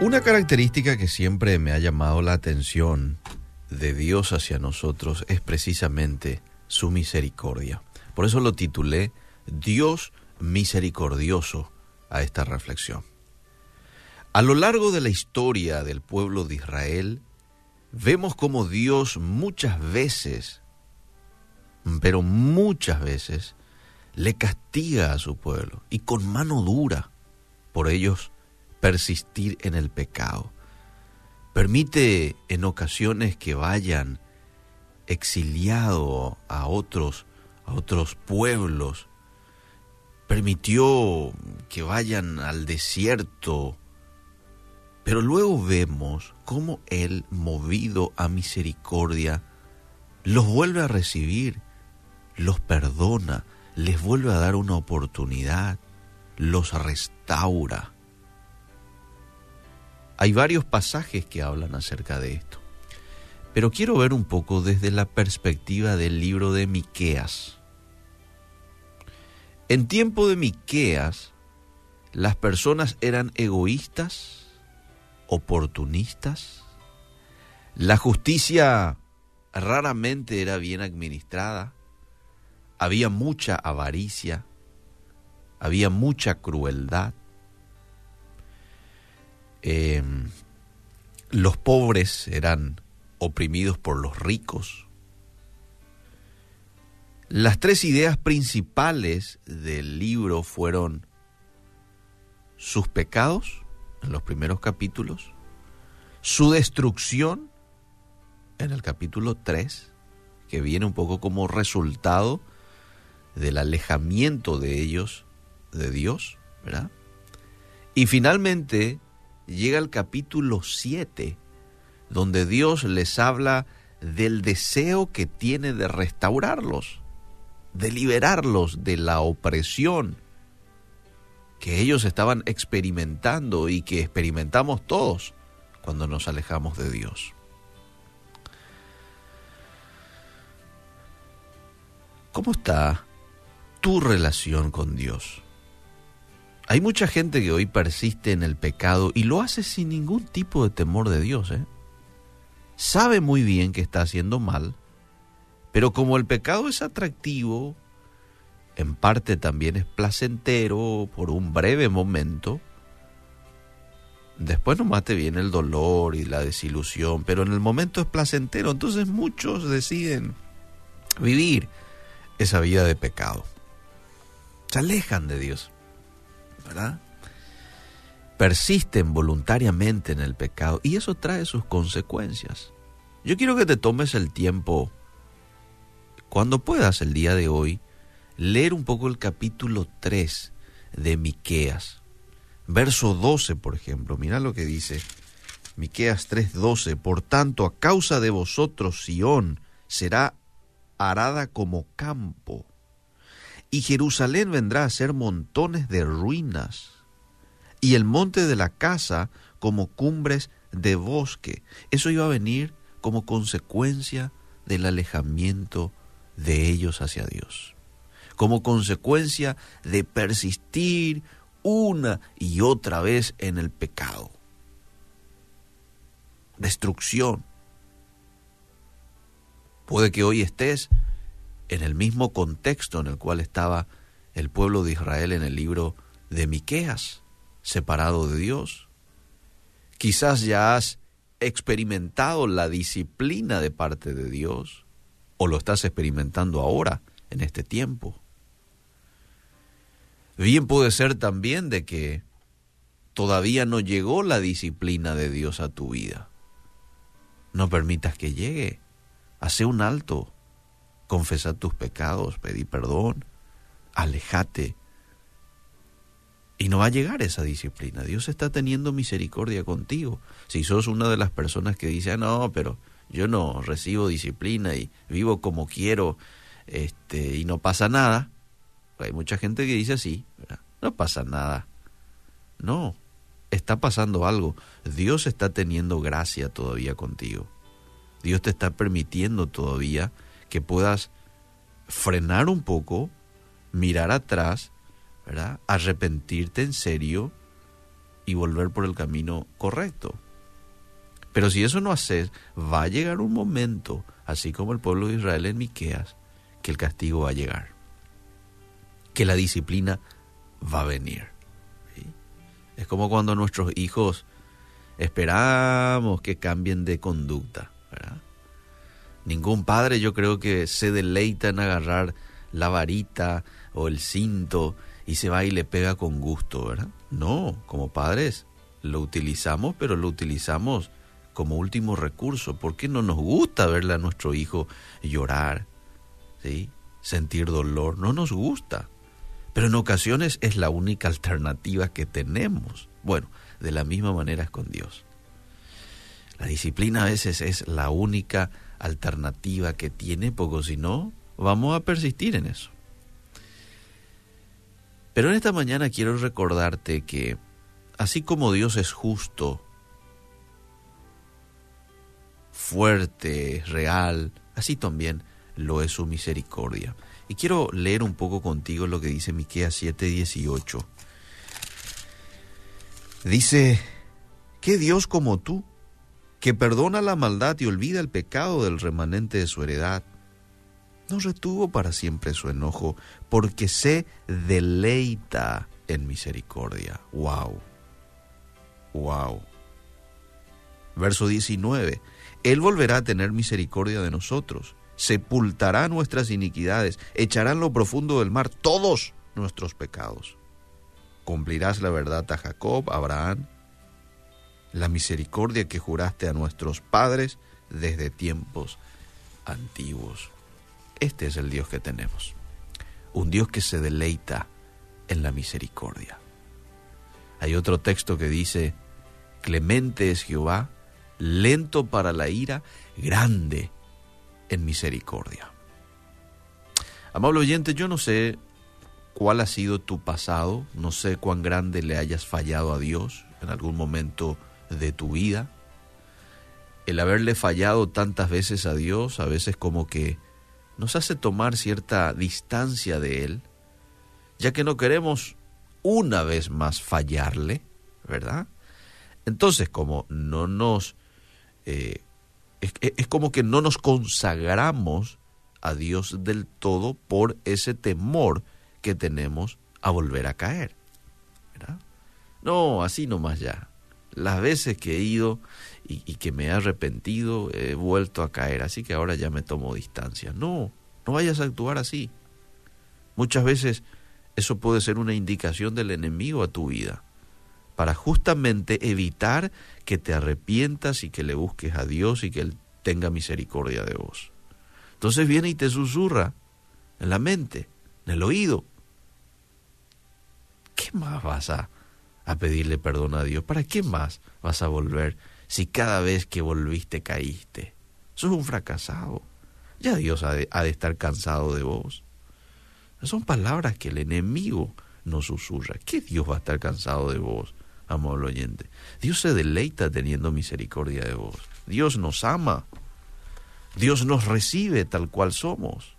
Una característica que siempre me ha llamado la atención de Dios hacia nosotros es precisamente su misericordia. Por eso lo titulé Dios misericordioso a esta reflexión. A lo largo de la historia del pueblo de Israel, vemos como Dios muchas veces, pero muchas veces, le castiga a su pueblo y con mano dura por ellos persistir en el pecado. Permite en ocasiones que vayan exiliados a otros, a otros pueblos. Permitió que vayan al desierto. Pero luego vemos cómo Él, movido a misericordia, los vuelve a recibir, los perdona, les vuelve a dar una oportunidad, los restaura. Hay varios pasajes que hablan acerca de esto. Pero quiero ver un poco desde la perspectiva del libro de Miqueas. En tiempo de Miqueas, las personas eran egoístas, oportunistas. La justicia raramente era bien administrada. Había mucha avaricia, había mucha crueldad. Em, los pobres eran oprimidos por los ricos. Las tres ideas principales del libro fueron sus pecados, en los primeros capítulos, su destrucción, en el capítulo 3, que viene un poco como resultado del alejamiento de ellos de Dios, ¿verdad? Y finalmente llega el capítulo 7, donde Dios les habla del deseo que tiene de restaurarlos, de liberarlos de la opresión que ellos estaban experimentando y que experimentamos todos cuando nos alejamos de Dios. ¿Cómo está tu relación con Dios? Hay mucha gente que hoy persiste en el pecado y lo hace sin ningún tipo de temor de Dios. ¿eh? Sabe muy bien que está haciendo mal, pero como el pecado es atractivo, en parte también es placentero por un breve momento, después nomás te viene el dolor y la desilusión, pero en el momento es placentero, entonces muchos deciden vivir esa vida de pecado. Se alejan de Dios. Persisten voluntariamente en el pecado y eso trae sus consecuencias. Yo quiero que te tomes el tiempo, cuando puedas el día de hoy, leer un poco el capítulo 3 de Miqueas. Verso 12, por ejemplo, mira lo que dice. Miqueas 3:12, por tanto, a causa de vosotros Sión será arada como campo y Jerusalén vendrá a ser montones de ruinas, y el monte de la casa como cumbres de bosque. Eso iba a venir como consecuencia del alejamiento de ellos hacia Dios, como consecuencia de persistir una y otra vez en el pecado. Destrucción. Puede que hoy estés en el mismo contexto en el cual estaba el pueblo de Israel en el libro de Miqueas, separado de Dios. Quizás ya has experimentado la disciplina de parte de Dios o lo estás experimentando ahora en este tiempo. Bien puede ser también de que todavía no llegó la disciplina de Dios a tu vida. No permitas que llegue. Hace un alto confesar tus pecados, pedir perdón, alejate. Y no va a llegar esa disciplina. Dios está teniendo misericordia contigo. Si sos una de las personas que dice, ah, no, pero yo no recibo disciplina y vivo como quiero este, y no pasa nada. Hay mucha gente que dice así, no pasa nada. No, está pasando algo. Dios está teniendo gracia todavía contigo. Dios te está permitiendo todavía que puedas frenar un poco, mirar atrás, ¿verdad? arrepentirte en serio y volver por el camino correcto. Pero si eso no haces, va a llegar un momento, así como el pueblo de Israel en Miqueas, que el castigo va a llegar, que la disciplina va a venir. Es como cuando nuestros hijos esperamos que cambien de conducta. Ningún padre yo creo que se deleita en agarrar la varita o el cinto y se va y le pega con gusto, ¿verdad? No, como padres lo utilizamos, pero lo utilizamos como último recurso, porque no nos gusta verle a nuestro hijo llorar, ¿sí? sentir dolor, no nos gusta. Pero en ocasiones es la única alternativa que tenemos. Bueno, de la misma manera es con Dios. La disciplina a veces es la única alternativa que tiene, porque si no, vamos a persistir en eso. Pero en esta mañana quiero recordarte que así como Dios es justo, fuerte, real, así también lo es su misericordia. Y quiero leer un poco contigo lo que dice Miqueas 7:18. Dice, ¿qué Dios como tú, que perdona la maldad y olvida el pecado del remanente de su heredad? No retuvo para siempre su enojo, porque se deleita en misericordia. ¡Wow! ¡Wow! Verso 19. Él volverá a tener misericordia de nosotros, sepultará nuestras iniquidades, echará en lo profundo del mar todos nuestros pecados. Cumplirás la verdad a Jacob, a Abraham, la misericordia que juraste a nuestros padres desde tiempos antiguos. Este es el Dios que tenemos, un Dios que se deleita en la misericordia. Hay otro texto que dice, clemente es Jehová, lento para la ira, grande en misericordia. Amable oyente, yo no sé cuál ha sido tu pasado, no sé cuán grande le hayas fallado a Dios en algún momento de tu vida. El haberle fallado tantas veces a Dios, a veces como que nos hace tomar cierta distancia de Él, ya que no queremos una vez más fallarle, ¿verdad? Entonces, como no nos eh, es, como que no nos consagramos a Dios del todo por ese temor que tenemos a volver a caer. No, así nomás ya. Las veces que he ido y, que me he arrepentido, he vuelto a caer, así que ahora ya me tomo distancia. No, no vayas a actuar así. Muchas veces eso puede ser una indicación del enemigo a tu vida para justamente evitar que te arrepientas y que le busques a Dios y que Él tenga misericordia de vos. Entonces viene y te susurra en la mente, en el oído. ¿Qué más vas a, a pedirle perdón a Dios? ¿Para qué más vas a volver si cada vez que volviste caíste? Sos un fracasado. Ya Dios ha de, estar cansado de vos. Son palabras que el enemigo nos susurra. ¿Qué Dios va a estar cansado de vos? amable oyente. Dios se deleita teniendo misericordia de vos. Dios nos ama. Dios nos recibe tal cual somos.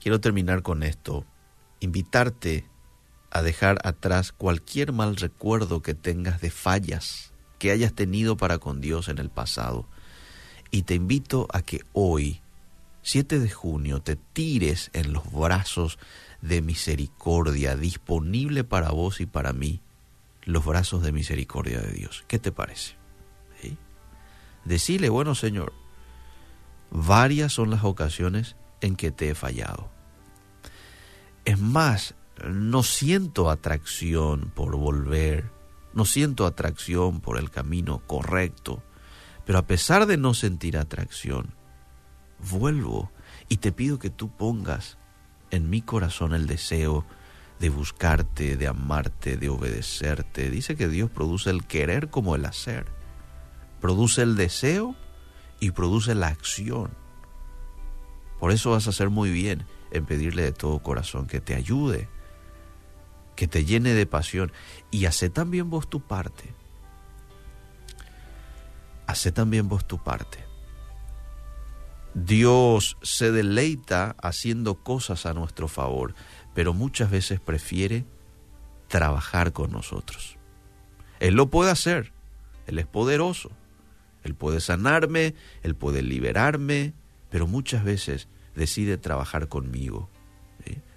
Quiero terminar con esto. Invitarte a dejar atrás cualquier mal recuerdo que tengas de fallas que hayas tenido para con Dios en el pasado. Y te invito a que hoy, 7 de junio, te tires en los brazos de misericordia disponible para vos y para mí, los brazos de misericordia de Dios. ¿Qué te parece? Decile, bueno Señor, varias son las ocasiones en que te he fallado. Es más, no siento atracción por volver, no siento atracción por el camino correcto, pero a pesar de no sentir atracción, vuelvo y te pido que tú pongas en mi corazón el deseo de buscarte, de amarte, de obedecerte. Dice que Dios produce el querer como el hacer. Produce el deseo y produce la acción. Por eso vas a hacer muy bien en pedirle de todo corazón que te ayude, que te llene de pasión y hace también vos tu parte. Hace también vos tu parte. Dios se deleita haciendo cosas a nuestro favor, pero muchas veces prefiere trabajar con nosotros. Él lo puede hacer, Él es poderoso, Él puede sanarme, Él puede liberarme, pero muchas veces decide trabajar conmigo.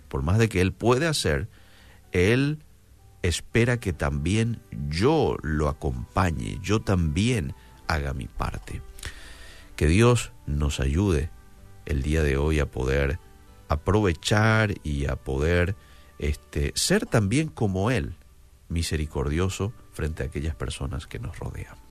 Por más de que Él puede hacer, Él espera que también yo lo acompañe, yo también haga mi parte. Que Dios nos ayude el día de hoy a poder aprovechar y a poder este, ser también como Él, misericordioso frente a aquellas personas que nos rodean.